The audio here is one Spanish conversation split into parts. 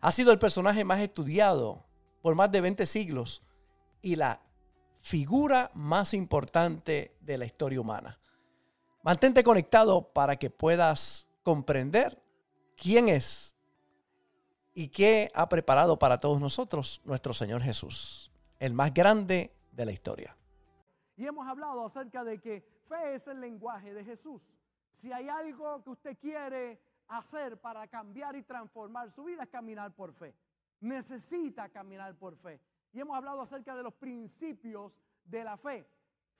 Ha sido el personaje más estudiado por más de 20 siglos y la figura más importante de la historia humana. Mantente conectado para que puedas comprender quién es y qué ha preparado para todos nosotros nuestro Señor Jesús, el más grande de la historia. Y hemos hablado acerca de que fe es el lenguaje de Jesús. Si hay algo que usted quiere hacer para cambiar y transformar su vida es caminar por fe. Necesita caminar por fe. Y hemos hablado acerca de los principios de la fe.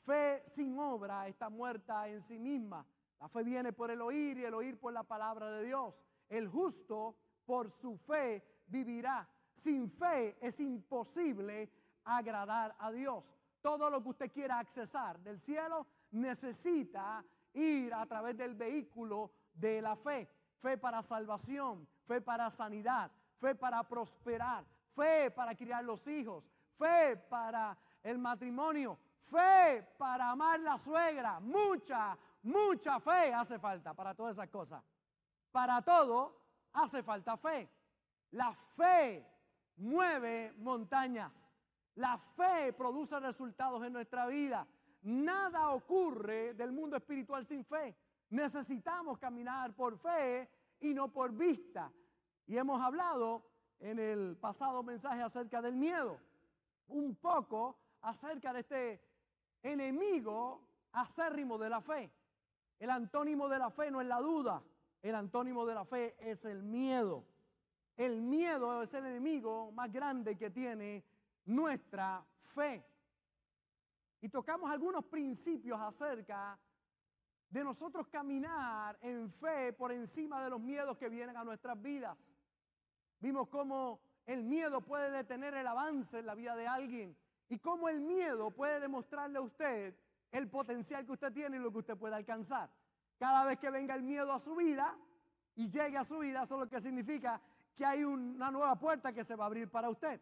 Fe sin obra está muerta en sí misma. La fe viene por el oír y el oír por la palabra de Dios. El justo por su fe vivirá. Sin fe es imposible agradar a Dios. Todo lo que usted quiera accesar del cielo necesita ir a través del vehículo de la fe fe para salvación, fe para sanidad, fe para prosperar, fe para criar los hijos, fe para el matrimonio, fe para amar la suegra. Mucha, mucha fe hace falta para todas esas cosas. Para todo hace falta fe. La fe mueve montañas. La fe produce resultados en nuestra vida. Nada ocurre del mundo espiritual sin fe. Necesitamos caminar por fe y no por vista. Y hemos hablado en el pasado mensaje acerca del miedo, un poco acerca de este enemigo acérrimo de la fe. El antónimo de la fe no es la duda, el antónimo de la fe es el miedo. El miedo es el enemigo más grande que tiene nuestra fe. Y tocamos algunos principios acerca de nosotros caminar en fe por encima de los miedos que vienen a nuestras vidas. Vimos cómo el miedo puede detener el avance en la vida de alguien y cómo el miedo puede demostrarle a usted el potencial que usted tiene y lo que usted puede alcanzar. Cada vez que venga el miedo a su vida y llegue a su vida, eso es lo que significa que hay una nueva puerta que se va a abrir para usted.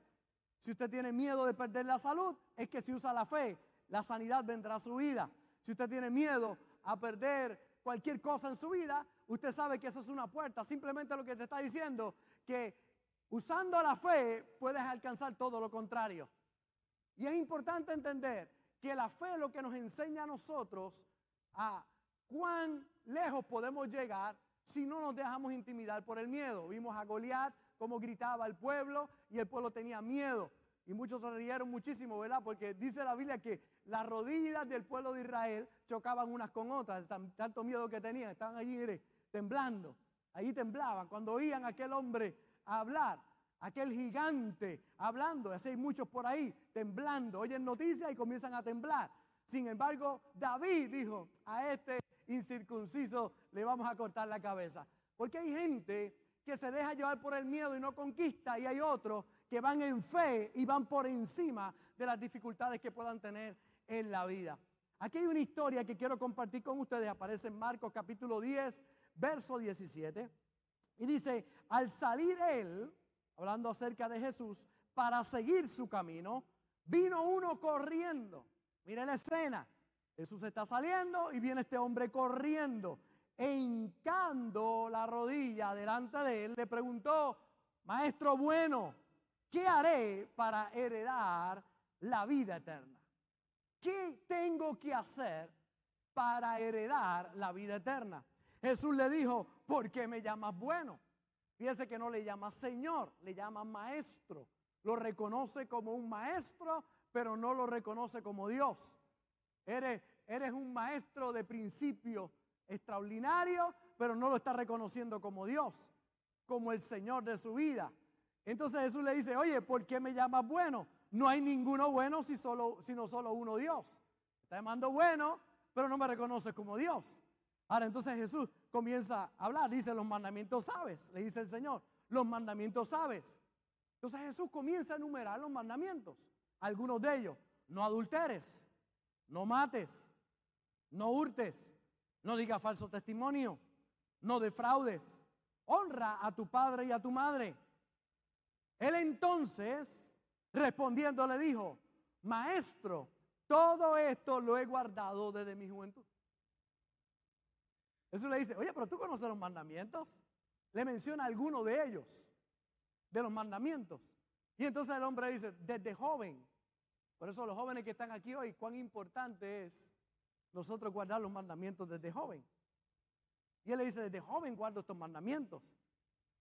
Si usted tiene miedo de perder la salud, es que si usa la fe, la sanidad vendrá a su vida. Si usted tiene miedo a perder cualquier cosa en su vida, usted sabe que eso es una puerta. Simplemente lo que te está diciendo, que usando la fe puedes alcanzar todo lo contrario. Y es importante entender que la fe es lo que nos enseña a nosotros a cuán lejos podemos llegar si no nos dejamos intimidar por el miedo. Vimos a Goliat cómo gritaba el pueblo y el pueblo tenía miedo. Y muchos se rieron muchísimo, ¿verdad? Porque dice la Biblia que las rodillas del pueblo de Israel chocaban unas con otras, tanto miedo que tenían, estaban allí temblando, allí temblaban. Cuando oían a aquel hombre hablar, aquel gigante hablando, así hay muchos por ahí temblando, oyen noticias y comienzan a temblar. Sin embargo, David dijo, a este incircunciso le vamos a cortar la cabeza. Porque hay gente que se deja llevar por el miedo y no conquista y hay otros que van en fe y van por encima de las dificultades que puedan tener en la vida. Aquí hay una historia que quiero compartir con ustedes. Aparece en Marcos capítulo 10, verso 17. Y dice, al salir él, hablando acerca de Jesús, para seguir su camino, vino uno corriendo. Miren la escena. Jesús está saliendo y viene este hombre corriendo. E hincando la rodilla delante de él, le preguntó, Maestro bueno, ¿qué haré para heredar la vida eterna? ¿Qué tengo que hacer para heredar la vida eterna? Jesús le dijo, ¿por qué me llamas bueno? Fíjese que no le llama Señor, le llama Maestro. Lo reconoce como un maestro, pero no lo reconoce como Dios. Eres, un maestro de principio extraordinario, pero no lo está reconociendo como Dios, como el Señor de su vida. Entonces Jesús le dice, oye, ¿por qué me llamas bueno? No hay ninguno bueno si solo, sino solo uno Dios. Está llamando bueno, pero no me reconoce como Dios. Ahora entonces Jesús comienza a hablar, dice, los mandamientos sabes, le dice el Señor, los mandamientos sabes. Entonces Jesús comienza a enumerar los mandamientos. Algunos de ellos, no adulteres, no mates, no hurtes, no digas falso testimonio, no defraudes, honra a tu padre y a tu madre. Él entonces, respondiendo, le dijo, maestro, todo esto lo he guardado desde mi juventud. Eso le dice, oye, pero tú conoces los mandamientos. Le menciona alguno de ellos, de los mandamientos. Y entonces el hombre dice, desde joven. Por eso los jóvenes que están aquí hoy, cuán importante es nosotros guardar los mandamientos desde joven. Y él le dice, desde joven guardo estos mandamientos.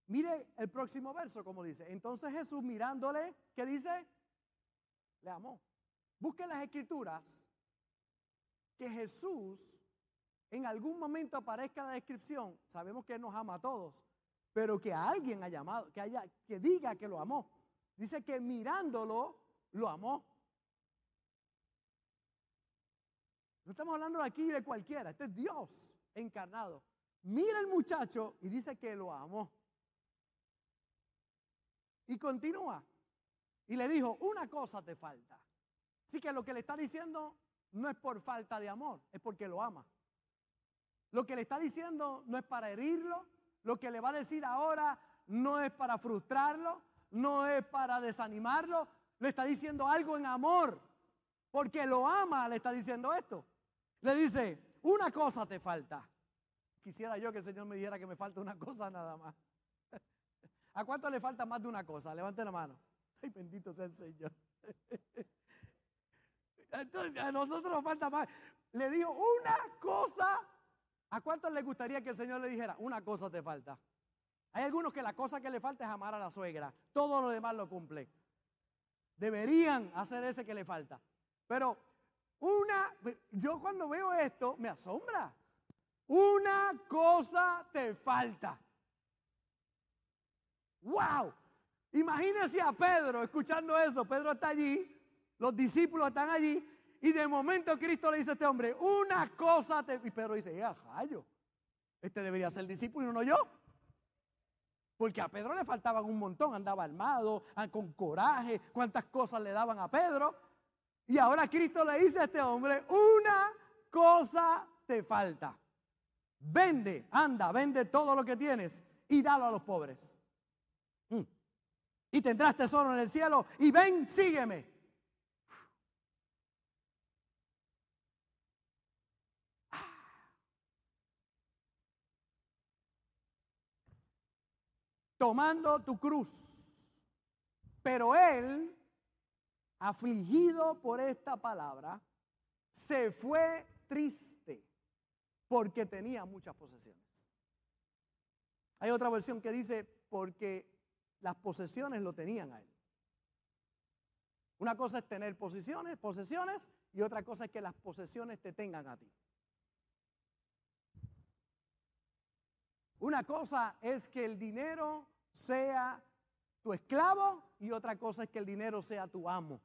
Mire el próximo verso, como dice. Entonces Jesús mirándole, ¿qué dice? Le amó. Busque las escrituras que Jesús en algún momento aparezca la descripción. Sabemos que nos ama a todos, pero que a alguien ha llamado, que, haya, que diga que lo amó. Dice que mirándolo, lo amó. No estamos hablando aquí de cualquiera, este es Dios encarnado. Mira el muchacho y dice que lo amó. Y continúa. Y le dijo, una cosa te falta. Así que lo que le está diciendo no es por falta de amor, es porque lo ama. Lo que le está diciendo no es para herirlo, lo que le va a decir ahora no es para frustrarlo, no es para desanimarlo, le está diciendo algo en amor, porque lo ama, le está diciendo esto. Le dice, una cosa te falta. Quisiera yo que el Señor me dijera que me falta una cosa nada más. ¿A cuánto le falta más de una cosa? Levante la mano. Ay, bendito sea el Señor. Entonces, a nosotros nos falta más. Le dijo una cosa. ¿A cuántos le gustaría que el Señor le dijera, una cosa te falta? Hay algunos que la cosa que le falta es amar a la suegra. Todo lo demás lo cumple. Deberían hacer ese que le falta. Pero una, yo cuando veo esto me asombra. Una cosa te falta. ¡Wow! Imagínese a Pedro escuchando eso. Pedro está allí, los discípulos están allí, y de momento Cristo le dice a este hombre, una cosa te... Y Pedro dice, ¡eh, jallo! Este debería ser discípulo y no yo. Porque a Pedro le faltaban un montón, andaba armado, ah, con coraje, cuántas cosas le daban a Pedro. Y ahora Cristo le dice a este hombre, una cosa te falta. Vende, anda, vende todo lo que tienes y dalo a los pobres. Mm. Y tendrás tesoro en el cielo y ven, sígueme. tomando tu cruz. Pero él, afligido por esta palabra, se fue triste porque tenía muchas posesiones. Hay otra versión que dice porque las posesiones lo tenían a él. Una cosa es tener posesiones, posesiones y otra cosa es que las posesiones te tengan a ti. Una cosa es que el dinero sea tu esclavo y otra cosa es que el dinero sea tu amo.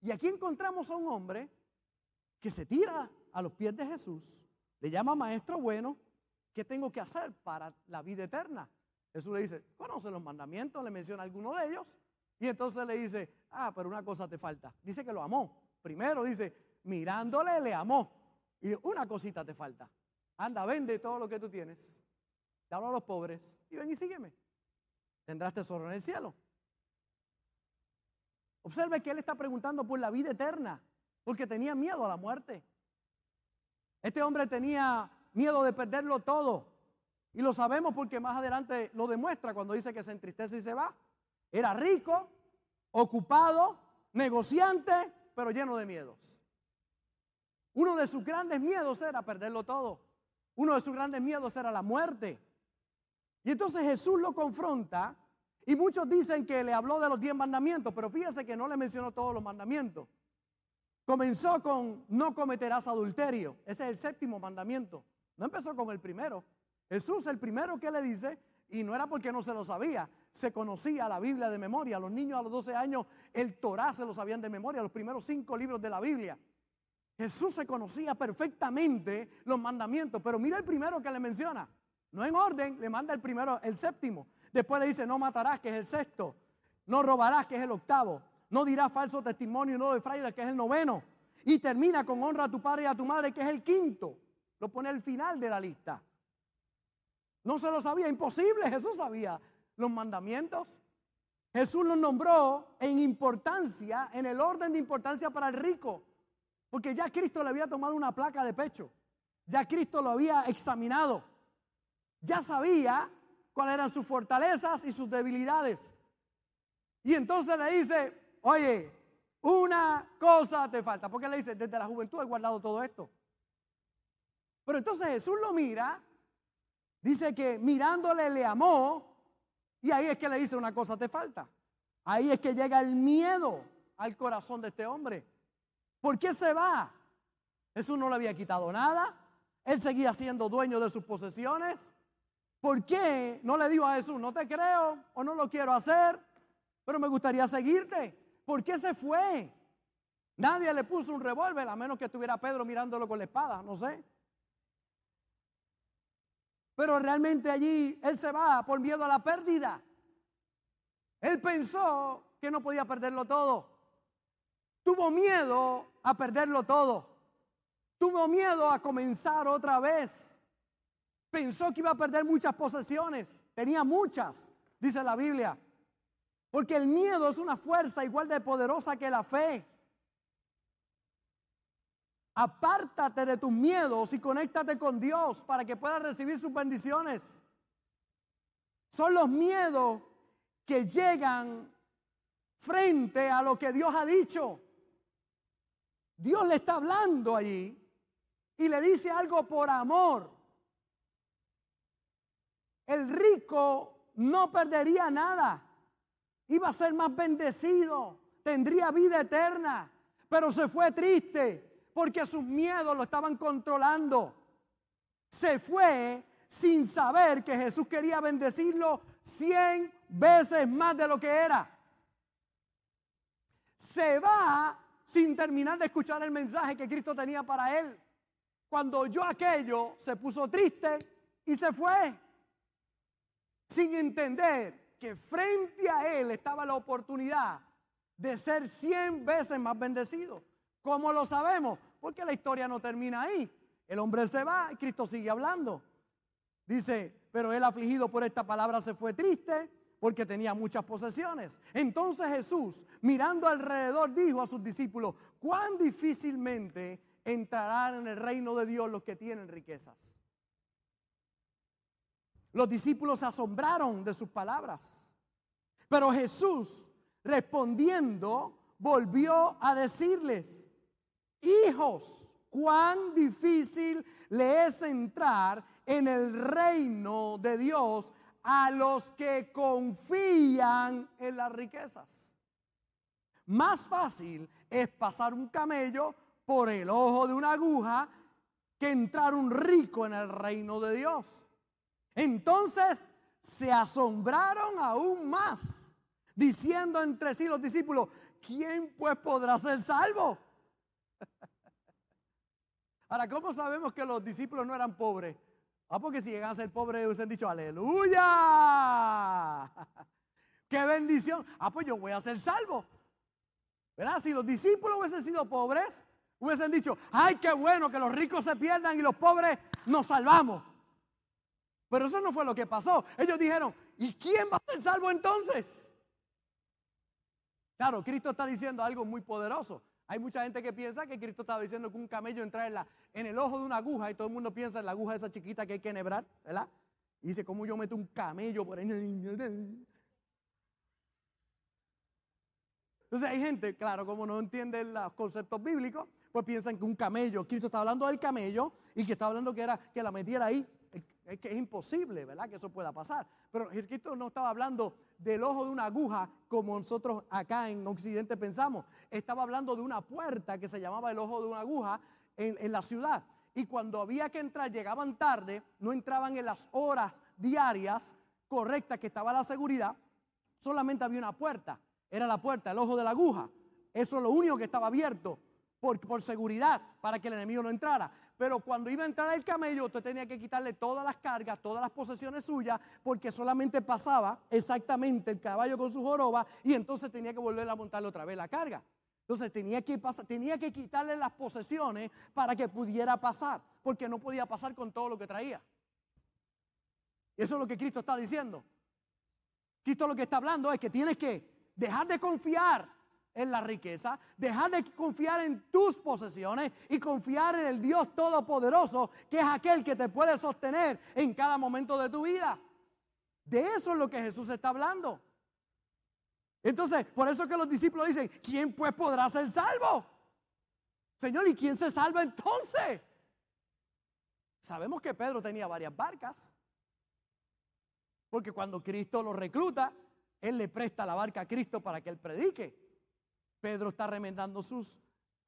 Y aquí encontramos a un hombre que se tira a los pies de Jesús, le llama maestro bueno, ¿qué tengo que hacer para la vida eterna? Jesús le dice, conoce los mandamientos, le menciona alguno de ellos, y entonces le dice, ah, pero una cosa te falta. Dice que lo amó. Primero dice, mirándole le amó. Y una cosita te falta. Anda, vende todo lo que tú tienes. Dalo a los pobres y ven y sígueme. Tendrás tesoro en el cielo. Observe que él está preguntando por la vida eterna, porque tenía miedo a la muerte. Este hombre tenía miedo de perderlo todo. Y lo sabemos porque más adelante lo demuestra cuando dice que se entristece y se va. Era rico, ocupado, negociante, pero lleno de miedos. Uno de sus grandes miedos era perderlo todo. Uno de sus grandes miedos era la muerte. Y entonces Jesús lo confronta y muchos dicen que le habló de los diez mandamientos, pero fíjese que no le mencionó todos los mandamientos. Comenzó con no cometerás adulterio. Ese es el séptimo mandamiento. No empezó con el primero. Jesús el primero que le dice, y no era porque no se lo sabía, se conocía la Biblia de memoria. Los niños a los 12 años el Torah se lo sabían de memoria, los primeros cinco libros de la Biblia. Jesús se conocía perfectamente los mandamientos, pero mira el primero que le menciona. No en orden, le manda el primero, el séptimo. Después le dice, no matarás, que es el sexto. No robarás, que es el octavo. No dirás falso testimonio, no de fraile, que es el noveno. Y termina con honra a tu padre y a tu madre, que es el quinto. Lo pone al final de la lista. No se lo sabía, imposible, Jesús sabía los mandamientos. Jesús los nombró en importancia, en el orden de importancia para el rico, porque ya Cristo le había tomado una placa de pecho, ya Cristo lo había examinado, ya sabía cuáles eran sus fortalezas y sus debilidades. Y entonces le dice, oye, una cosa te falta, porque le dice, desde la juventud he guardado todo esto. Pero entonces Jesús lo mira, dice que mirándole le amó, y ahí es que le dice una cosa te falta. Ahí es que llega el miedo al corazón de este hombre. ¿Por qué se va? Jesús no le había quitado nada. Él seguía siendo dueño de sus posesiones. ¿Por qué no le dijo a Jesús, no te creo o no lo quiero hacer, pero me gustaría seguirte? ¿Por qué se fue? Nadie le puso un revólver, a menos que estuviera Pedro mirándolo con la espada, no sé. Pero realmente allí él se va por miedo a la pérdida. Él pensó que no podía perderlo todo. Tuvo miedo a perderlo todo. Tuvo miedo a comenzar otra vez. Pensó que iba a perder muchas posesiones. Tenía muchas, dice la Biblia. Porque el miedo es una fuerza igual de poderosa que la fe. Apártate de tus miedos y conéctate con Dios para que puedas recibir sus bendiciones. Son los miedos que llegan frente a lo que Dios ha dicho. Dios le está hablando allí y le dice algo por amor. El rico no perdería nada. Iba a ser más bendecido. Tendría vida eterna. Pero se fue triste porque sus miedos lo estaban controlando. Se fue sin saber que Jesús quería bendecirlo cien veces más de lo que era. Se va sin terminar de escuchar el mensaje que Cristo tenía para él. Cuando oyó aquello, se puso triste y se fue. Sin entender que frente a él estaba la oportunidad de ser cien veces más bendecido. ¿Cómo lo sabemos? Porque la historia no termina ahí. El hombre se va y Cristo sigue hablando. Dice, pero él afligido por esta palabra se fue triste porque tenía muchas posesiones. Entonces Jesús, mirando alrededor, dijo a sus discípulos, cuán difícilmente entrarán en el reino de Dios los que tienen riquezas. Los discípulos se asombraron de sus palabras. Pero Jesús, respondiendo, volvió a decirles, hijos, cuán difícil le es entrar en el reino de Dios a los que confían en las riquezas. Más fácil es pasar un camello por el ojo de una aguja que entrar un rico en el reino de Dios. Entonces se asombraron aún más, diciendo entre sí los discípulos, ¿quién pues podrá ser salvo? Ahora, ¿cómo sabemos que los discípulos no eran pobres? Ah, porque si llegan a ser pobres hubiesen dicho, aleluya. ¡Qué bendición! Ah, pues yo voy a ser salvo. ¿Verdad? Si los discípulos hubiesen sido pobres, hubiesen dicho, ay, qué bueno que los ricos se pierdan y los pobres nos salvamos. Pero eso no fue lo que pasó. Ellos dijeron, ¿y quién va a ser salvo entonces? Claro, Cristo está diciendo algo muy poderoso. Hay mucha gente que piensa que Cristo estaba diciendo que un camello entra en, la, en el ojo de una aguja y todo el mundo piensa en la aguja esa chiquita que hay que enhebrar, ¿verdad? Y dice, ¿cómo yo meto un camello por ahí? Entonces hay gente, claro, como no entienden los conceptos bíblicos, pues piensan que un camello, Cristo está hablando del camello y que está hablando que era que la metiera ahí. Es que es imposible, ¿verdad? Que eso pueda pasar. Pero Cristo no estaba hablando del ojo de una aguja como nosotros acá en Occidente pensamos. Estaba hablando de una puerta que se llamaba el ojo de una aguja en, en la ciudad. Y cuando había que entrar, llegaban tarde, no entraban en las horas diarias correctas que estaba la seguridad, solamente había una puerta. Era la puerta, el ojo de la aguja. Eso es lo único que estaba abierto por, por seguridad, para que el enemigo no entrara. Pero cuando iba a entrar el camello, usted tenía que quitarle todas las cargas, todas las posesiones suyas, porque solamente pasaba exactamente el caballo con su joroba y entonces tenía que volver a montarle otra vez la carga. Entonces tenía que, pasar, tenía que quitarle las posesiones para que pudiera pasar, porque no podía pasar con todo lo que traía. Eso es lo que Cristo está diciendo. Cristo lo que está hablando es que tienes que dejar de confiar en la riqueza, dejar de confiar en tus posesiones y confiar en el Dios Todopoderoso, que es aquel que te puede sostener en cada momento de tu vida. De eso es lo que Jesús está hablando. Entonces, por eso que los discípulos dicen, ¿quién pues podrá ser salvo? Señor, ¿y quién se salva entonces? Sabemos que Pedro tenía varias barcas, porque cuando Cristo lo recluta, Él le presta la barca a Cristo para que Él predique. Pedro está remendando sus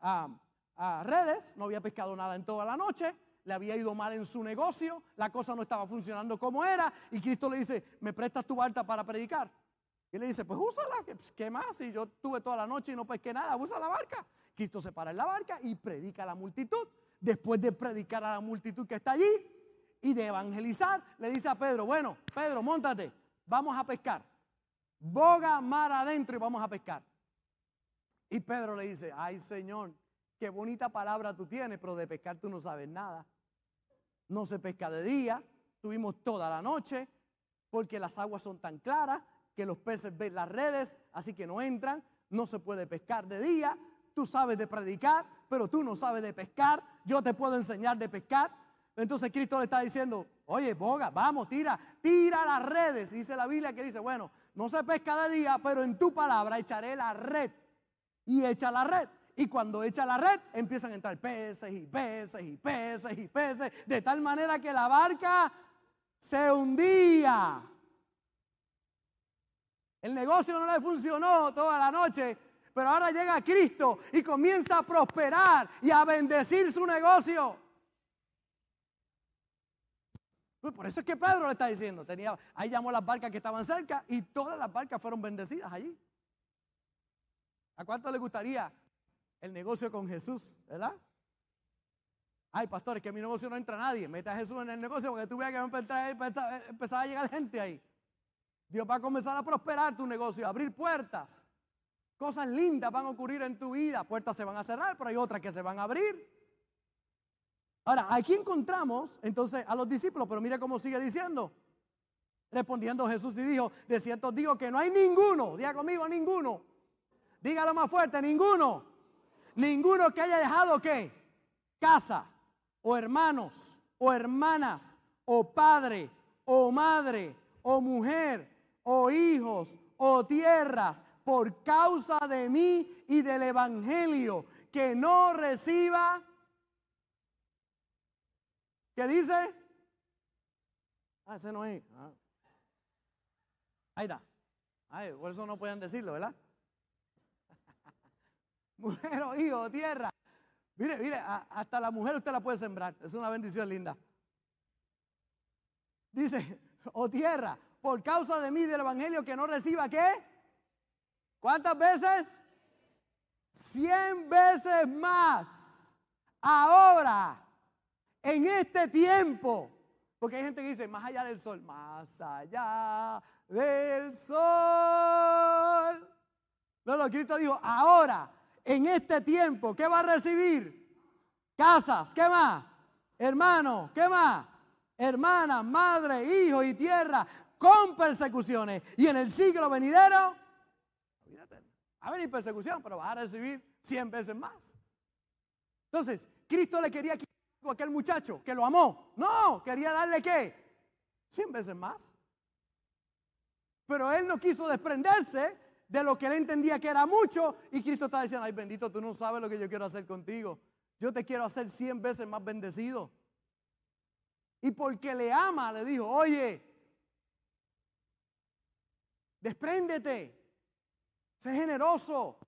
ah, ah, redes, no había pescado nada en toda la noche, le había ido mal en su negocio, la cosa no estaba funcionando como era, y Cristo le dice, ¿me prestas tu barca para predicar? Y le dice, pues úsala, ¿qué más? Si yo tuve toda la noche y no pesqué nada, usa la barca. Cristo se para en la barca y predica a la multitud. Después de predicar a la multitud que está allí y de evangelizar, le dice a Pedro, bueno, Pedro, montate, vamos a pescar. Boga mar adentro y vamos a pescar. Y Pedro le dice, ay Señor, qué bonita palabra tú tienes, pero de pescar tú no sabes nada. No se pesca de día, tuvimos toda la noche, porque las aguas son tan claras que los peces ven las redes, así que no entran, no se puede pescar de día. Tú sabes de predicar, pero tú no sabes de pescar. Yo te puedo enseñar de pescar. Entonces Cristo le está diciendo, oye, boga, vamos, tira, tira las redes. dice la Biblia que dice, bueno, no se pesca de día, pero en tu palabra echaré la red y echa la red. Y cuando echa la red, empiezan a entrar peces y peces y peces y peces, de tal manera que la barca se hundía. El negocio no le funcionó toda la noche, pero ahora llega Cristo y comienza a prosperar y a bendecir su negocio. Pues por eso es que Pedro le está diciendo, ahí llamó las barcas que estaban cerca y todas las barcas fueron bendecidas allí. ¿A cuánto le gustaría el negocio con Jesús, verdad? Ay, pastores, que en mi negocio no entra nadie. Mete a Jesús en el negocio porque tú veas que va a empezar a llegar gente ahí. Dios va a comenzar a prosperar tu negocio, a abrir puertas. Cosas lindas van a ocurrir en tu vida. Puertas se van a cerrar, pero hay otras que se van a abrir. Ahora, aquí encontramos entonces a los discípulos, pero mire cómo sigue diciendo. Respondiendo Jesús y dijo, de cierto digo que no hay ninguno, diga conmigo, ninguno, Dígalo más fuerte, ninguno. Ninguno que haya dejado qué? Casa, o hermanos, o hermanas, o padre, o madre, o mujer, o hijos, o tierras, por causa de mí y del Evangelio, que no reciba. ¿Qué dice? Ah, ese no es. Ah. Ahí está. Ay, por eso no pueden decirlo, ¿verdad? Mujer o hijo tierra. Mire, mire, hasta la mujer usted la puede sembrar. Es una bendición linda. Dice, o tierra, por causa de mí del Evangelio que no reciba qué? ¿Cuántas veces? Cien veces más. Ahora, en este tiempo. Porque hay gente que dice, más allá del sol, más allá del sol. No, no, Cristo dijo, ahora, en este tiempo, ¿qué va a recibir? Casas, ¿qué más? Hermano, ¿qué más? Hermana, madre, hijo y tierra con persecuciones. Y en el siglo venidero, va a venir persecución, pero va a recibir cien veces más. Entonces, Cristo le quería quitar a aquel muchacho que lo amó. No, quería darle qué? Cien veces más. Pero él no quiso desprenderse de lo que él entendía que era mucho. Y Cristo está diciendo, ay bendito, tú no sabes lo que yo quiero hacer contigo. Yo te quiero hacer cien veces más bendecido. Y porque le ama, le dijo, oye, despréndete, sé generoso.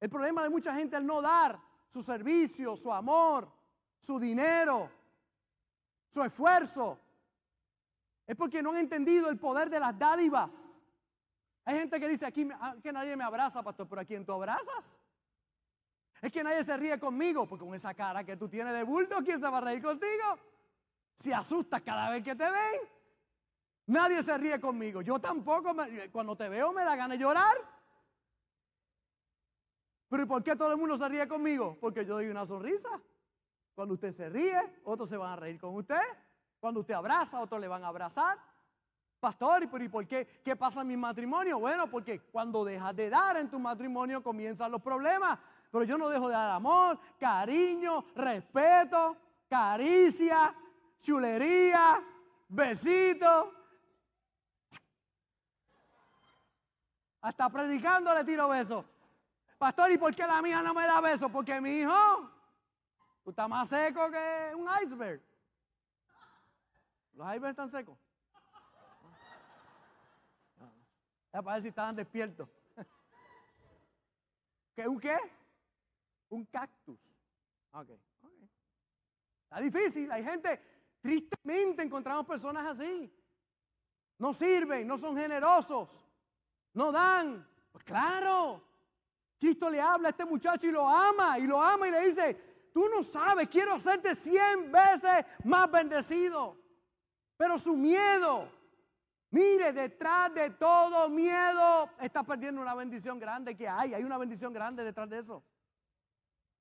El problema de mucha gente al no dar su servicio, su amor, su dinero, su esfuerzo, es porque no han entendido el poder de las dádivas. Hay gente que dice aquí ah, que nadie me abraza, pastor, pero ¿a quién tú abrazas? Es que nadie se ríe conmigo, porque con esa cara que tú tienes de bulto, ¿quién se va a reír contigo? Si asustas cada vez que te ven, nadie se ríe conmigo. Yo tampoco, cuando te veo me da ganas de llorar. Pero ¿y por qué todo el mundo se ríe conmigo? Porque yo doy una sonrisa. Cuando usted se ríe, otros se van a reír con usted. Cuando usted abraza, otros le van a abrazar. Pastor, ¿y por qué? ¿Qué pasa en mi matrimonio? Bueno, porque cuando dejas de dar en tu matrimonio comienzan los problemas. Pero yo no dejo de dar amor, cariño, respeto, caricia, chulería, besito. Hasta predicando le tiro besos. Pastor, ¿y por qué la mía no me da besos? Porque mi hijo, tú estás más seco que un iceberg. Los icebergs están secos. Para ver si estaban despiertos. ¿Qué? ¿Un qué? Un cactus. Ok, Está difícil. Hay gente, tristemente encontramos personas así. No sirven, no son generosos, no dan. Pues claro, Cristo le habla a este muchacho y lo ama, y lo ama y le dice, tú no sabes, quiero hacerte cien veces más bendecido. Pero su miedo, mire, detrás de todo miedo, está perdiendo una bendición grande que hay. Hay una bendición grande detrás de eso.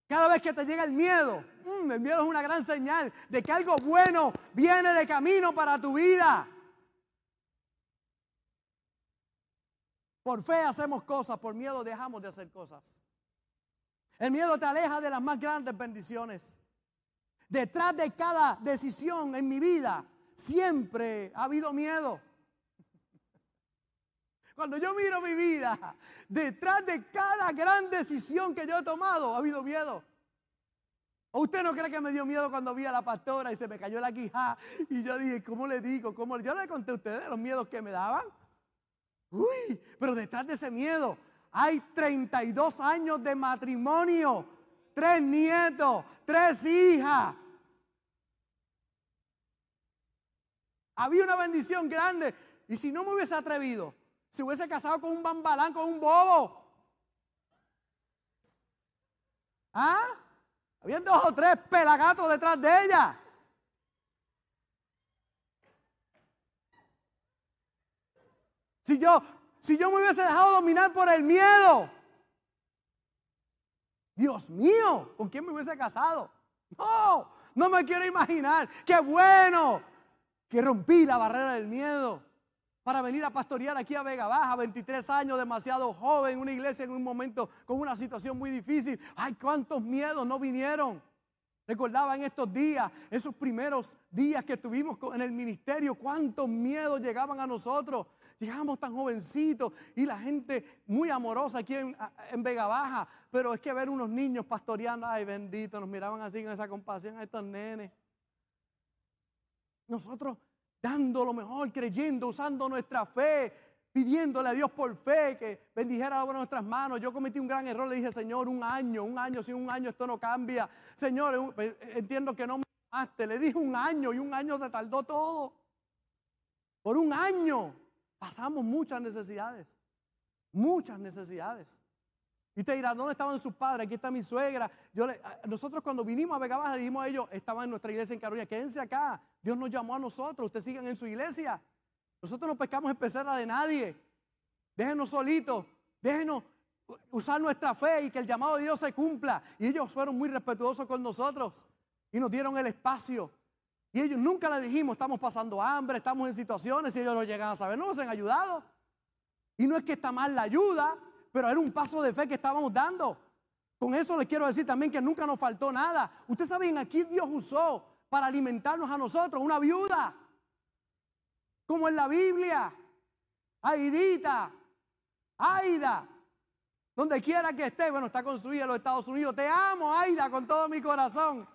Cada vez que te llega el miedo, mm, el miedo es una gran señal de que algo bueno viene de camino para tu vida. Por fe hacemos cosas, por miedo dejamos de hacer cosas. El miedo te aleja de las más grandes bendiciones. Detrás de cada decisión en mi vida siempre ha habido miedo. Cuando yo miro mi vida, detrás de cada gran decisión que yo he tomado, ha habido miedo. ¿O usted no cree que me dio miedo cuando vi a la pastora y se me cayó la quija? Y yo dije, ¿cómo le digo? ¿Cómo? Yo le conté a ustedes los miedos que me daban. Uy, pero detrás de ese miedo hay 32 años de matrimonio, tres nietos, tres hijas. Había una bendición grande. Y si no me hubiese atrevido, se hubiese casado con un bambalán, con un bobo. ¿Ah? Habían dos o tres pelagatos detrás de ella. Si yo, si yo me hubiese dejado dominar por el miedo, Dios mío, ¿con quién me hubiese casado? No, no me quiero imaginar. Qué bueno que rompí la barrera del miedo para venir a pastorear aquí a Vega Baja, 23 años, demasiado joven, una iglesia en un momento con una situación muy difícil. Ay, cuántos miedos no vinieron. Recordaba en estos días, esos primeros días que estuvimos en el ministerio, cuántos miedos llegaban a nosotros. Llegábamos tan jovencitos y la gente muy amorosa aquí en, en, Vega Baja, pero es que ver unos niños pastoreando, ay bendito, nos miraban así con esa compasión a estos nenes. Nosotros dando lo mejor, creyendo, usando nuestra fe, pidiéndole a Dios por fe que bendijera la obra de nuestras manos. Yo cometí un gran error, le dije, Señor, un año, un año, si un año esto no cambia. Señor, eh, entiendo que no me amaste. Le dije un año y un año se tardó todo. Por un año pasamos muchas necesidades, muchas necesidades. Y te dirá, ¿dónde estaban sus padres? Aquí está mi suegra. Nosotros cuando vinimos a Vega Baja le dijimos a ellos, estaban en nuestra iglesia en Carolina, quédense acá. Dios nos llamó a nosotros, ustedes sigan en su iglesia. Nosotros no pescamos en pecera de nadie. Déjenos solitos, déjenos usar nuestra fe y que el llamado de Dios se cumpla. Y ellos fueron muy respetuosos con nosotros y nos dieron el espacio. Y ellos nunca le dijimos, estamos pasando hambre, estamos en situaciones, y ellos lo llegan a saber, no nos han ayudado. Y no es que está mal la ayuda, pero era un paso de fe que estábamos dando. Con eso les quiero decir también que nunca nos faltó nada. Ustedes saben, aquí Dios usó para alimentarnos a nosotros una viuda, como en la Biblia, Aidita, Aida, donde quiera que esté, bueno, está con su hija en los Estados Unidos. Te amo, Aida, con todo mi corazón.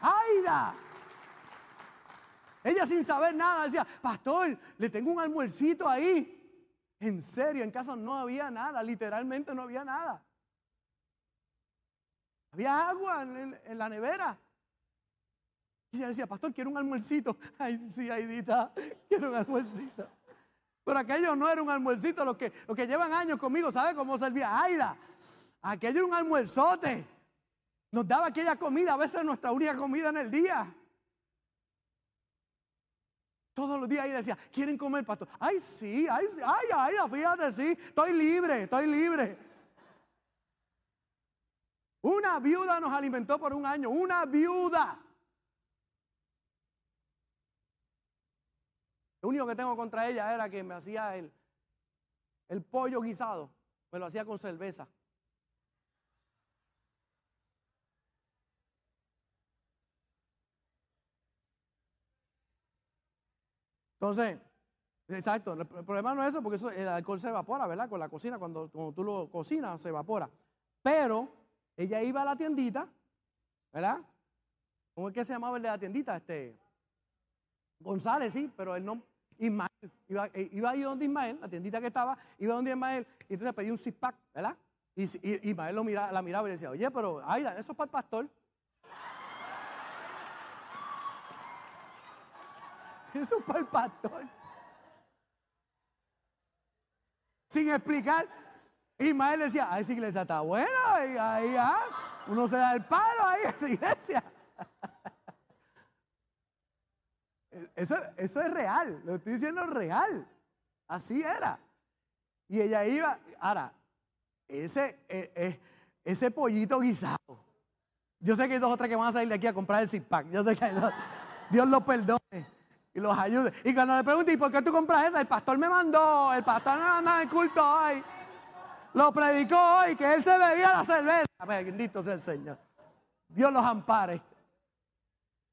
Aida. Ella sin saber nada decía, pastor, le tengo un almuercito ahí. En serio, en casa no había nada, literalmente no había nada. Había agua en, la nevera. Y ella decía, pastor, quiero un almuercito. Ay, sí, Aidita, quiero un almuercito. Pero aquello no era un almuercito, los que, que llevan años conmigo, ¿sabe cómo servía Aida? Aquello era un almuerzote. Nos daba aquella comida, a veces nuestra única comida en el día. Todos los días ahí decía, ¿quieren comer, pastor? Ay, sí, ay, ay, ay, fíjate, sí, estoy libre, estoy libre. Una viuda nos alimentó por un año, una viuda. Lo único que tengo contra ella era que me hacía el, el pollo guisado, me lo hacía con cerveza. Entonces, exacto, el problema no es eso, porque el alcohol se evapora, ¿verdad? Con la cocina, cuando, cuando tú lo cocinas, se evapora. Pero ella iba a la tiendita, ¿verdad? ¿Cómo es que se llamaba el de la tiendita? Este, González, sí, pero el nombre, Ismael. Iba, eh, iba ahí donde Ismael, la tiendita que estaba, iba donde Ismael, y entonces pedía un six ¿verdad? Y, Ismael lo mira, la miraba y le decía, oye, pero Aida, eso es para el pastor. Eso es para el pastor. Sin explicar. Ismael decía, ay, esa iglesia está buena, ahí, ah, uno se da el palo ahí a esa iglesia. Eso, eso es real, lo estoy diciendo real. Así era. Y ella iba, ahora, ese, e, e, ese pollito guisado. Yo sé que hay dos o que van a salir de aquí a comprar el six pack. Yo sé que. Dios los perdone y los ayude. Y cuando le pregunté, ¿y por qué tú compras esa? El pastor me mandó, el pastor me mandó el culto hoy. Lo predicó hoy, que él se bebía la cerveza. Bendito sea el Señor. Dios los ampare.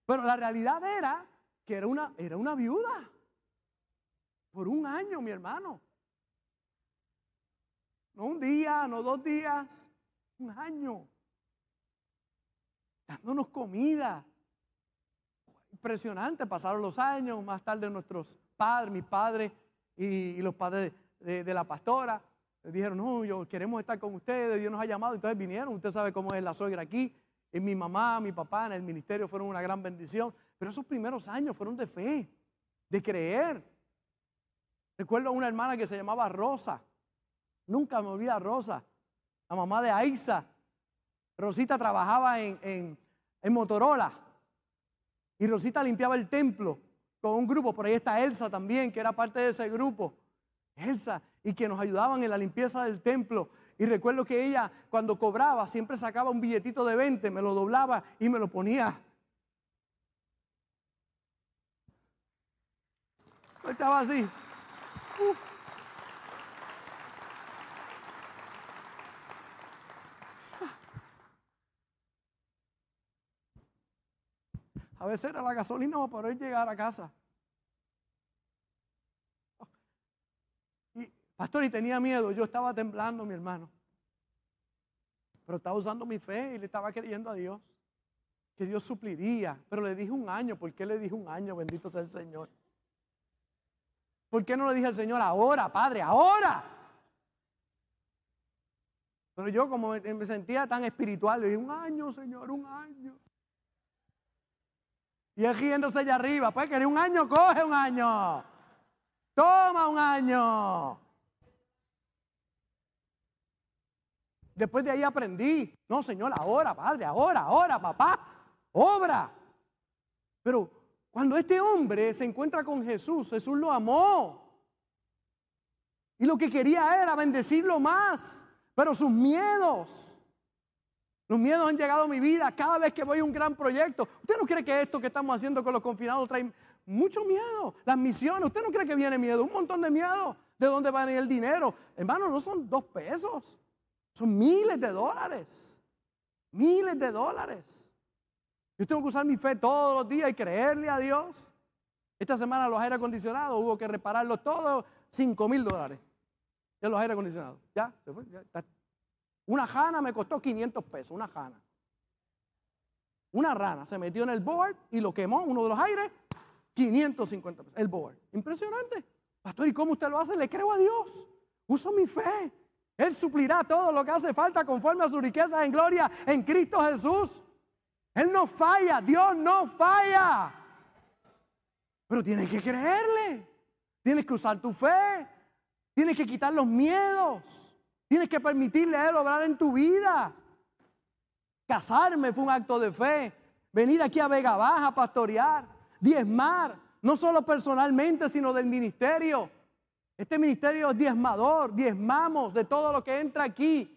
Pero la realidad era que era una, era una viuda. Por un año, mi hermano. No un día, no dos días, un año. Dándonos comida, impresionante. Pasaron los años, más tarde nuestros padres, mi padre y, los padres de, la pastora, dijeron, no, yo queremos estar con ustedes, Dios nos ha llamado, entonces vinieron, usted sabe cómo es la suegra aquí, y mi mamá, mi papá en el ministerio fueron una gran bendición, pero esos primeros años fueron de fe, de creer. Recuerdo a una hermana que se llamaba Rosa, nunca me olvida Rosa, la mamá de Aiza. Rosita trabajaba en, en Motorola y Rosita limpiaba el templo con un grupo. Por ahí está Elsa también, que era parte de ese grupo. Elsa, y que nos ayudaban en la limpieza del templo. Y recuerdo que ella, cuando cobraba, siempre sacaba un billetito de 20, me lo doblaba y me lo ponía. Lo echaba así. Uh. A veces era la gasolina para poder llegar a casa. Y, pastor, y tenía miedo. Yo estaba temblando, mi hermano. Pero estaba usando mi fe y le estaba creyendo a Dios. Que Dios supliría. Pero le dije un año. ¿Por qué le dije un año? Bendito sea el Señor. ¿Por qué no le dije al Señor ahora, Padre, ahora? Pero yo como me sentía tan espiritual, le dije un año, Señor, un año. Y él riéndose allá arriba. Pues querer un año, coge un año. Toma un año. Después de ahí aprendí. No, Señor, ahora, Padre, ahora, ahora, papá. Obra. Pero cuando este hombre se encuentra con Jesús, Jesús lo amó. Y lo que quería era bendecirlo más. Pero sus miedos los miedos han llegado a mi vida cada vez que voy a un gran proyecto. ¿Usted no cree que esto que estamos haciendo con los confinados trae mucho miedo? Las misiones, ¿usted no cree que viene miedo? Un montón de miedo. ¿De dónde va a venir el dinero? Hermano, no son dos pesos. Son miles de dólares. Miles de dólares. Yo tengo que usar mi fe todos los días y creerle a Dios. Esta semana los aire acondicionados hubo que repararlos todos, 5 mil dólares. Ya los aire acondicionados. Ya, una jana me costó 500 pesos, una jana. Una rana se metió en el board y lo quemó, uno de los aires, 550 pesos, el board. Impresionante. Pastor, ¿y cómo usted lo hace? Le creo a Dios. Uso mi fe. Él suplirá todo lo que hace falta conforme a sus riquezas en gloria en Cristo Jesús. Él no falla, Dios no falla. Pero tienes que creerle. Tienes que usar tu fe. Tienes que quitar los miedos. Tienes que permitirle a Él obrar en tu vida. Casarme fue un acto de fe. Venir aquí a Vega Baja a pastorear, diezmar, no solo personalmente, sino del ministerio. Este ministerio es diezmador, diezmamos de todo lo que entra aquí.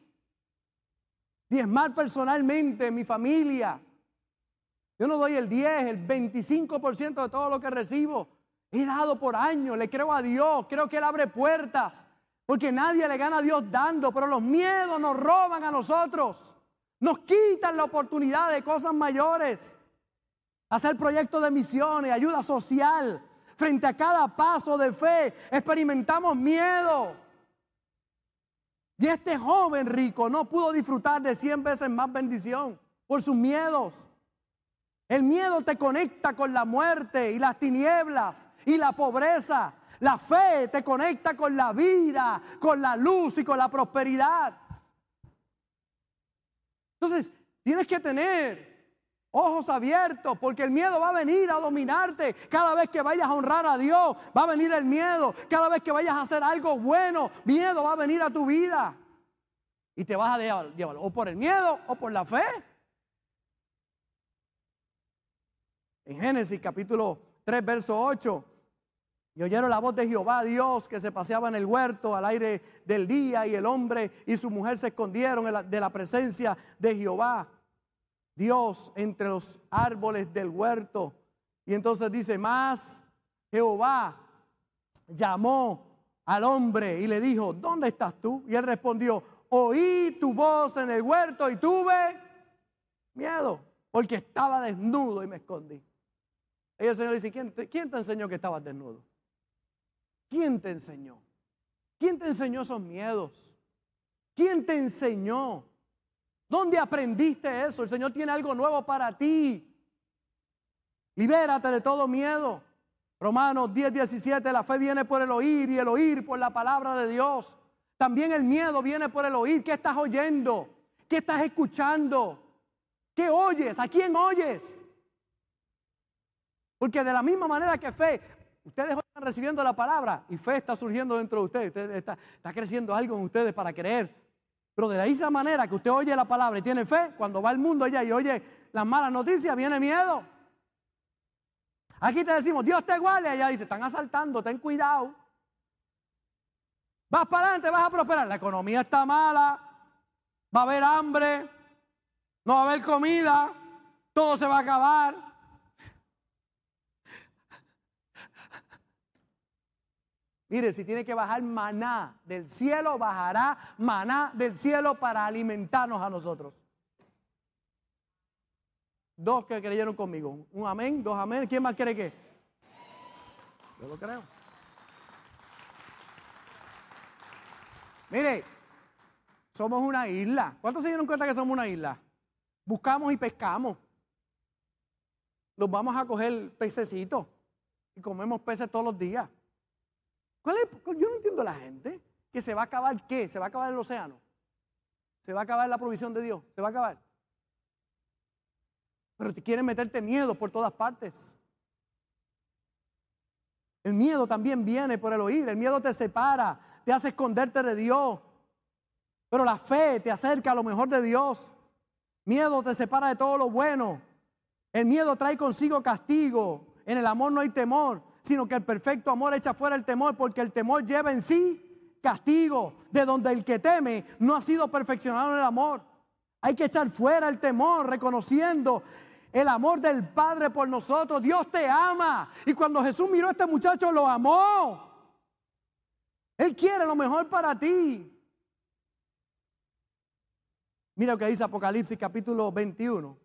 Diezmar personalmente, mi familia. Yo no doy el 10, el 25% de todo lo que recibo. He dado por años, le creo a Dios, creo que Él abre puertas, porque nadie le gana a Dios dando, pero los miedos nos roban a nosotros, nos quitan la oportunidad de cosas mayores. Hacer proyectos de misiones, ayuda social. Frente a cada paso de fe experimentamos miedo. Y este joven rico no pudo disfrutar de 100 veces más bendición por sus miedos. El miedo te conecta con la muerte y las tinieblas y la pobreza. La fe te conecta con la vida, con la luz y con la prosperidad. Entonces, tienes que tener ojos abiertos, porque el miedo va a venir a dominarte. Cada vez que vayas a honrar a Dios, va a venir el miedo. Cada vez que vayas a hacer algo bueno, miedo va a venir a tu vida. Y te vas a llevar o por el miedo o por la fe. En Génesis capítulo 3, verso 8. Y oyeron la voz de Jehová, Dios, que se paseaba en el huerto al aire del día, y el hombre y su mujer se escondieron de la presencia de Jehová. Dios entre los árboles del huerto. Y entonces dice, más Jehová llamó al hombre y le dijo, ¿dónde estás tú? Y él respondió, oí tu voz en el huerto y tuve miedo, porque estaba desnudo y me escondí. Y el Señor dice, ¿quién te, quién te enseñó que estabas desnudo? ¿Quién te enseñó? ¿Quién te enseñó esos miedos? ¿Quién te enseñó? ¿Dónde aprendiste eso? El Señor tiene algo nuevo para ti. Libérate de todo miedo. Romanos 10, 17, la fe viene por el oír y el oír por la palabra de Dios. También el miedo viene por el oír. ¿Qué estás oyendo? ¿Qué estás escuchando? ¿Qué oyes? ¿A quién oyes? Porque de la misma manera que fe, ustedes están recibiendo la palabra y fe está surgiendo dentro de ustedes. está, está creciendo algo en ustedes para creer. Pero de la misma manera que usted oye la palabra y tiene fe, cuando va al mundo allá y oye las malas noticias, viene miedo. Aquí te decimos, Dios te guarde. Allá dice, están asaltando, ten cuidado. Vas para adelante, vas a prosperar. La economía está mala, va a haber hambre, no va a haber comida, todo se va a acabar. Mire, si tiene que bajar maná del cielo, bajará maná del cielo para alimentarnos a nosotros. Dos que creyeron conmigo. Un amén, dos amén. ¿Quién más cree que? Yo lo creo. Mire, somos una isla. ¿Cuántos se dieron cuenta que somos una isla? Buscamos y pescamos. Nos vamos a coger pececitos y comemos peces todos los días. Yo no entiendo a la gente que se va a acabar qué, se va a acabar el océano, se va a acabar la provisión de Dios, se va a acabar. Pero te quieren meterte miedo por todas partes. El miedo también viene por el oír, el miedo te separa, te hace esconderte de Dios. Pero la fe te acerca a lo mejor de Dios. Miedo te separa de todo lo bueno. El miedo trae consigo castigo. En el amor no hay temor sino que el perfecto amor echa fuera el temor, porque el temor lleva en sí castigo, de donde el que teme no ha sido perfeccionado en el amor. Hay que echar fuera el temor, reconociendo el amor del Padre por nosotros. Dios te ama. Y cuando Jesús miró a este muchacho, lo amó. Él quiere lo mejor para ti. Mira lo que dice Apocalipsis capítulo 21,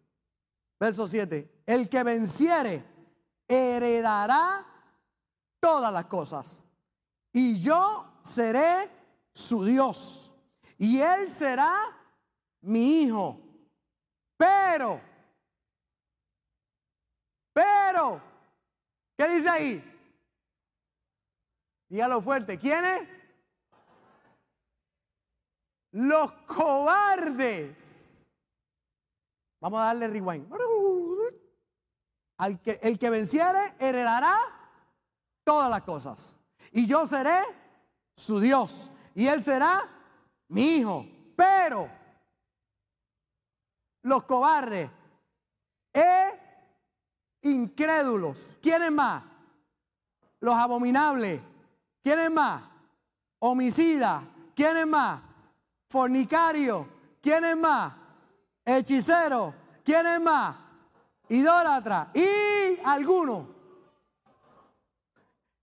verso 7. El que venciere heredará todas las cosas. Y yo seré su Dios. Y él será mi hijo. Pero, pero, ¿qué dice ahí? Dígalo fuerte. ¿Quiénes? Los cobardes. Vamos a darle rewind. Al que, el que venciere heredará todas las cosas. Y yo seré su Dios. Y él será mi hijo. Pero los cobardes, e incrédulos, ¿quiénes más? Los abominables, ¿quiénes más? Homicidas, ¿quiénes más? Fornicario, ¿quiénes más? Hechicero, ¿quiénes más? Idólatra y algunos.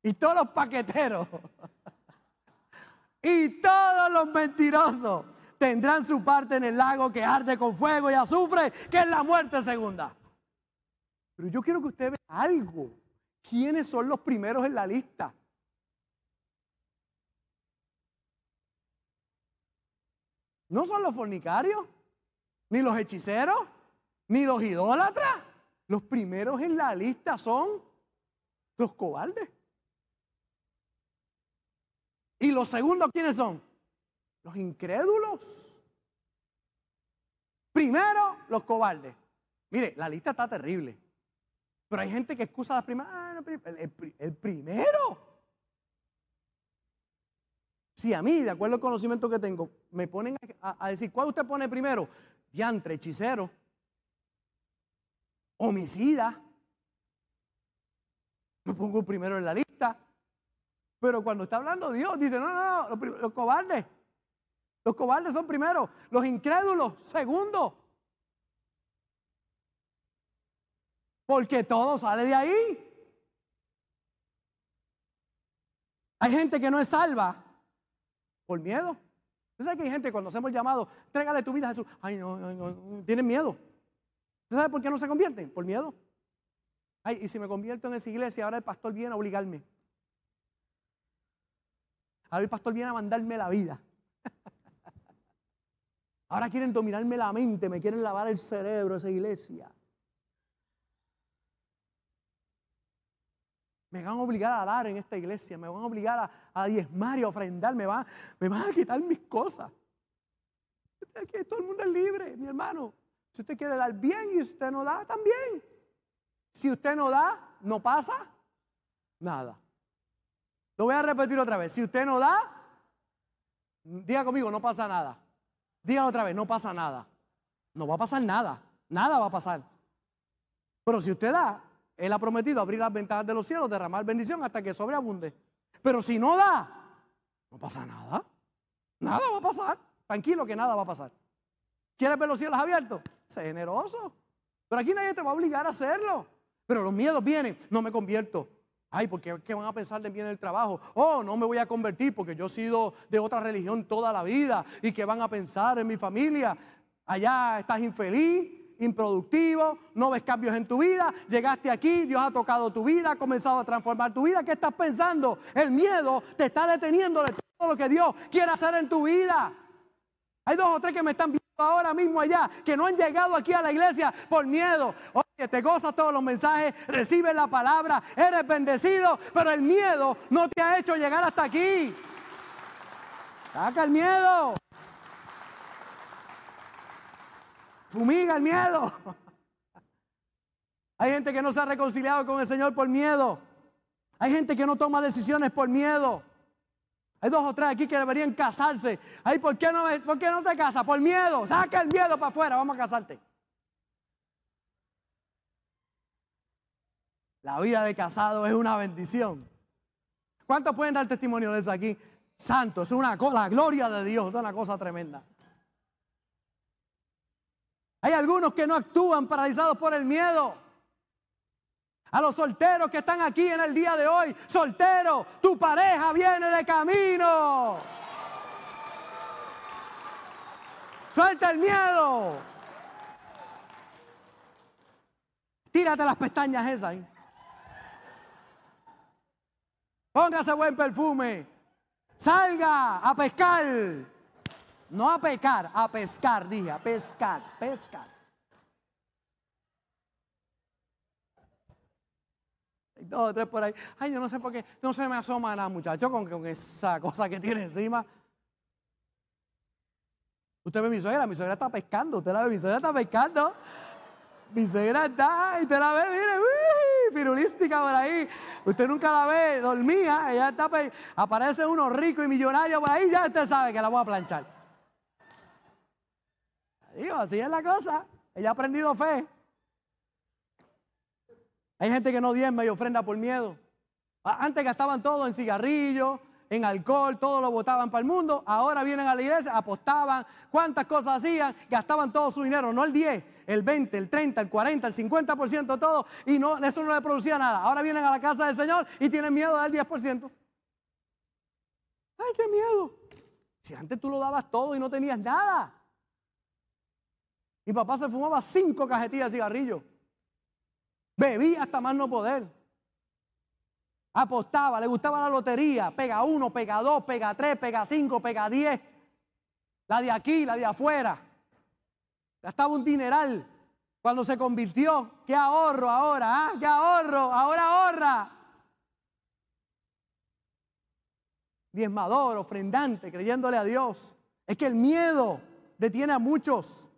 Y todos los paqueteros. y todos los mentirosos tendrán su parte en el lago que arde con fuego y azufre, que es la muerte segunda. Pero yo quiero que usted vea algo. ¿Quiénes son los primeros en la lista? No son los fornicarios, ni los hechiceros, ni los idólatras. Los primeros en la lista son los cobardes. ¿Y los segundos quiénes son? Los incrédulos. Primero, los cobardes. Mire, la lista está terrible. Pero hay gente que excusa las primeras. Ah, el, primero. Si a mí, de acuerdo al conocimiento que tengo, me ponen a, decir, ¿cuál usted pone primero? Diantre, hechicero, homicida. Lo pongo primero en la lista. Pero cuando está hablando Dios, dice, no, no, no, los, cobardes. Los cobardes son primero, los incrédulos, segundo. Porque todo sale de ahí. Hay gente que no es salva por miedo. ¿Usted sabe que hay gente cuando hacemos llamado, trégale tu vida a Jesús? Ay, no, no, no, tienen miedo. ¿Usted sabe por qué no se convierten? Por miedo. Ay, y si me convierto en esa iglesia, ahora el pastor viene a obligarme. Ahora el pastor viene a mandarme la vida. Ahora quieren dominarme la mente, me quieren lavar el cerebro esa iglesia. Me van a obligar a dar en esta iglesia, me van a obligar a, diezmar y a ofrendar, me van, me van a quitar mis cosas. todo el mundo es libre, mi hermano. Si usted quiere dar bien y usted no da, también. Si usted no da, no pasa nada. Lo voy a repetir otra vez. Si usted no da, diga conmigo, no pasa nada. Diga otra vez, no pasa nada. No va a pasar nada. Nada va a pasar. Pero si usted da, Él ha prometido abrir las ventanas de los cielos, derramar bendición hasta que sobreabunde. Pero si no da, no pasa nada. Nada va a pasar. Tranquilo que nada va a pasar. ¿Quieres ver los cielos abiertos? Sé generoso. Pero aquí nadie te va a obligar a hacerlo. Pero los miedos vienen. No me convierto. Ay, porque ¿qué van a pensar de mí en el trabajo? Oh, no me voy a convertir porque yo he sido de otra religión toda la vida. ¿Y qué van a pensar en mi familia? Allá estás infeliz, improductivo, no ves cambios en tu vida. Llegaste aquí, Dios ha tocado tu vida, ha comenzado a transformar tu vida. ¿Qué estás pensando? El miedo te está deteniendo de todo lo que Dios quiere hacer en tu vida. Hay dos o tres que me están viendo ahora mismo allá, que no han llegado aquí a la iglesia por miedo. Te gozas todos los mensajes, recibes la palabra, eres bendecido, pero el miedo no te ha hecho llegar hasta aquí. Saca el miedo. Fumiga el miedo. Hay gente que no se ha reconciliado con el Señor por miedo. Hay gente que no toma decisiones por miedo. Hay dos o tres aquí que deberían casarse. Ay, ¿por qué no, por qué no te casas? Por miedo. Saca el miedo para afuera. Vamos a casarte. La vida de casado es una bendición. ¿Cuántos pueden dar testimonio de eso aquí? Santo, es una la gloria de Dios, es una cosa tremenda. Hay algunos que no actúan paralizados por el miedo. A los solteros que están aquí en el día de hoy, soltero, tu pareja viene de camino. Suelta el miedo. Tírate las pestañas esas. ¿eh? Póngase buen perfume. Salga a pescar. No a pecar, a pescar, dije, a pescar, pescar. dos o tres por ahí. Ay, yo no sé por qué. No se me asoma nada, muchacho, con, con esa cosa que tiene encima. Usted ve mi suegra, mi suegra está pescando. Usted la ve, mi suegra está pescando. Mi suegra está, y usted la ve, mire, uy, firulística por ahí. Usted nunca la ve, dormía, ella está, aparece uno rico y millonario por ahí, ya usted sabe que la voy a planchar. Digo, así es la cosa. Ella ha aprendido fe. Hay gente que no diezma y ofrenda por miedo. Antes gastaban todo en cigarrillos, en alcohol, todo lo botaban para el mundo. Ahora vienen a la iglesia, apostaban, cuántas cosas hacían, gastaban todo su dinero, no el 10, el 20, el 30, el 40, el 50%, todo, y no, eso no le producía nada. Ahora vienen a la casa del Señor y tienen miedo del 10%. ¡Ay, qué miedo! Si antes tú lo dabas todo y no tenías nada. Mi papá se fumaba cinco cajetillas de cigarrillo. Bebía hasta más no poder. Apostaba, le gustaba la lotería. Pega uno, pega dos, pega tres, pega cinco, pega diez. La de aquí, la de afuera. Gastaba un dineral. Cuando se convirtió, qué ahorro ahora, ¿ah? qué ahorro, ahora ahorra. Diezmador, ofrendante, creyéndole a Dios. Es que el miedo detiene a muchos.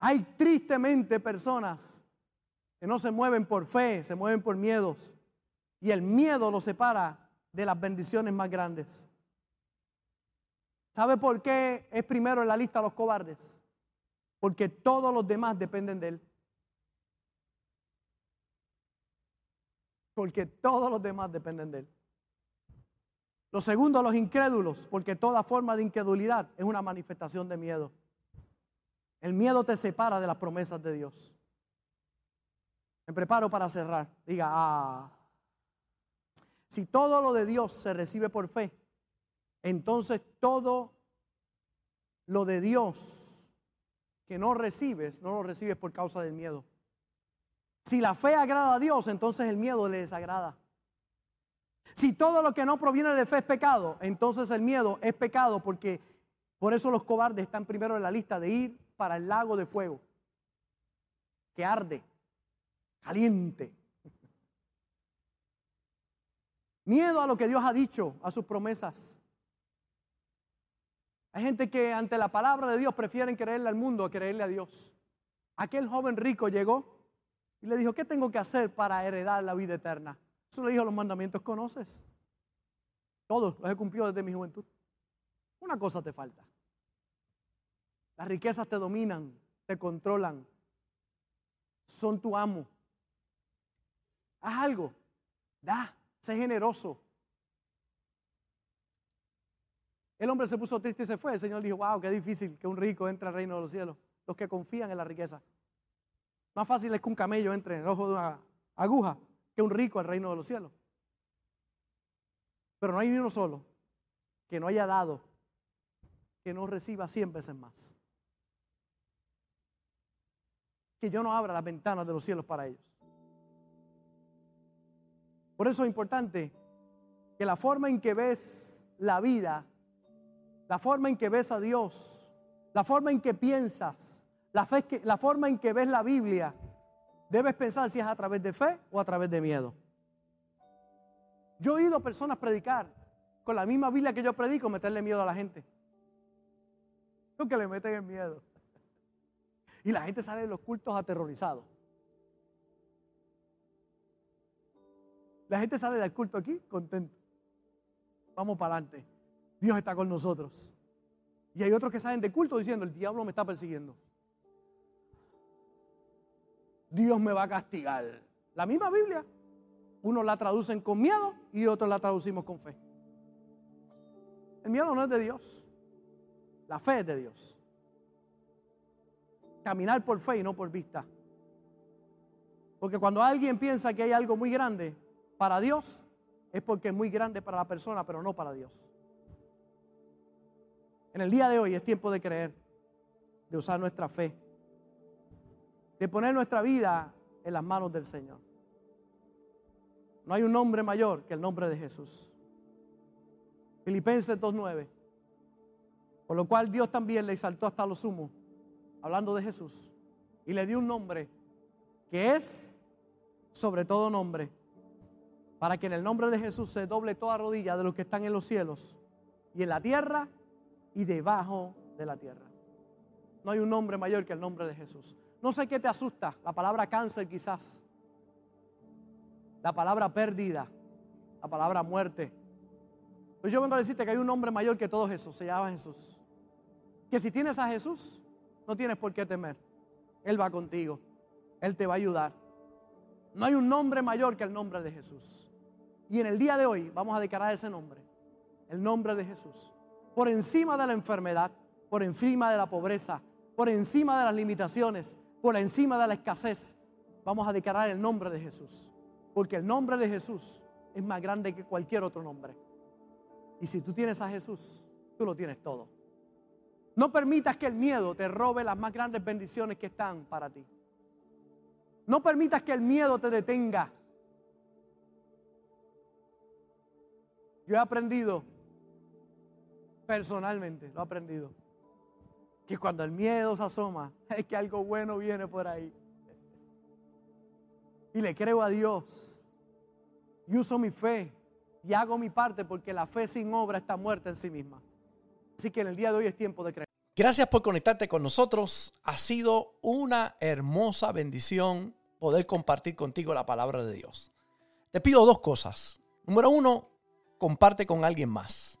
Hay tristemente personas que no se mueven por fe, se mueven por miedos. Y el miedo los separa de las bendiciones más grandes. ¿Sabe por qué es primero en la lista los cobardes? Porque todos los demás dependen de él. Porque todos los demás dependen de él. Lo segundo, los incrédulos, porque toda forma de incredulidad es una manifestación de miedo. El miedo te separa de las promesas de Dios. Me preparo para cerrar. Diga, ah, si todo lo de Dios se recibe por fe, entonces todo lo de Dios que no recibes, no lo recibes por causa del miedo. Si la fe agrada a Dios, entonces el miedo le desagrada. Si todo lo que no proviene de fe es pecado, entonces el miedo es pecado porque por eso los cobardes están primero en la lista de ir para el lago de fuego, que arde, caliente. Miedo a lo que Dios ha dicho, a sus promesas. Hay gente que ante la palabra de Dios prefieren creerle al mundo a creerle a Dios. Aquel joven rico llegó y le dijo, ¿qué tengo que hacer para heredar la vida eterna? Eso le dijo, los mandamientos conoces. Todos los he cumplido desde mi juventud. Una cosa te falta. Las riquezas te dominan, te controlan, son tu amo. Haz algo, da, sé generoso. El hombre se puso triste y se fue. El Señor dijo, wow, qué difícil que un rico entre al reino de los cielos. Los que confían en la riqueza. Más fácil es que un camello entre en el ojo de una aguja que un rico al reino de los cielos. Pero no hay ni uno solo que no haya dado, que no reciba cien veces más que yo no abra las ventanas de los cielos para ellos. Por eso es importante que la forma en que ves la vida, la forma en que ves a Dios, la forma en que piensas, la, fe, la forma en que ves la Biblia, debes pensar si es a través de fe o a través de miedo. Yo he oído personas predicar con la misma Biblia que yo predico, meterle miedo a la gente. Tú que le meten el miedo. Y la gente sale de los cultos aterrorizado. La gente sale del culto aquí contento. Vamos para adelante. Dios está con nosotros. Y hay otros que salen de culto diciendo, el diablo me está persiguiendo. Dios me va a castigar. La misma Biblia. Unos la traducen con miedo y otros la traducimos con fe. El miedo no es de Dios. La fe es de Dios caminar por fe y no por vista. Porque cuando alguien piensa que hay algo muy grande para Dios, es porque es muy grande para la persona, pero no para Dios. En el día de hoy es tiempo de creer, de usar nuestra fe, de poner nuestra vida en las manos del Señor. No hay un nombre mayor que el nombre de Jesús. Filipenses 2.9. Por lo cual Dios también le exaltó hasta lo sumo hablando de Jesús, y le dio un nombre que es sobre todo nombre, para que en el nombre de Jesús se doble toda rodilla de los que están en los cielos y en la tierra y debajo de la tierra. No hay un nombre mayor que el nombre de Jesús. No sé qué te asusta, la palabra cáncer quizás, la palabra pérdida, la palabra muerte. Pues yo vengo a decirte que hay un nombre mayor que todo eso, se llama Jesús. Que si tienes a Jesús, no tienes por qué temer. Él va contigo. Él te va a ayudar. No hay un nombre mayor que el nombre de Jesús. Y en el día de hoy vamos a declarar ese nombre, el nombre de Jesús, por encima de la enfermedad, por encima de la pobreza, por encima de las limitaciones, por encima de la escasez. Vamos a declarar el nombre de Jesús, porque el nombre de Jesús es más grande que cualquier otro nombre. Y si tú tienes a Jesús, tú lo tienes todo. No permitas que el miedo te robe las más grandes bendiciones que están para ti. No permitas que el miedo te detenga. Yo he aprendido, personalmente, lo he aprendido, que cuando el miedo se asoma, es que algo bueno viene por ahí. Y le creo a Dios. Y uso mi fe y hago mi parte porque la fe sin obra está muerta en sí misma. Así que en el día de hoy es tiempo de creer. Gracias por conectarte con nosotros. Ha sido una hermosa bendición poder compartir contigo la palabra de Dios. Te pido dos cosas. Número uno, comparte con alguien más.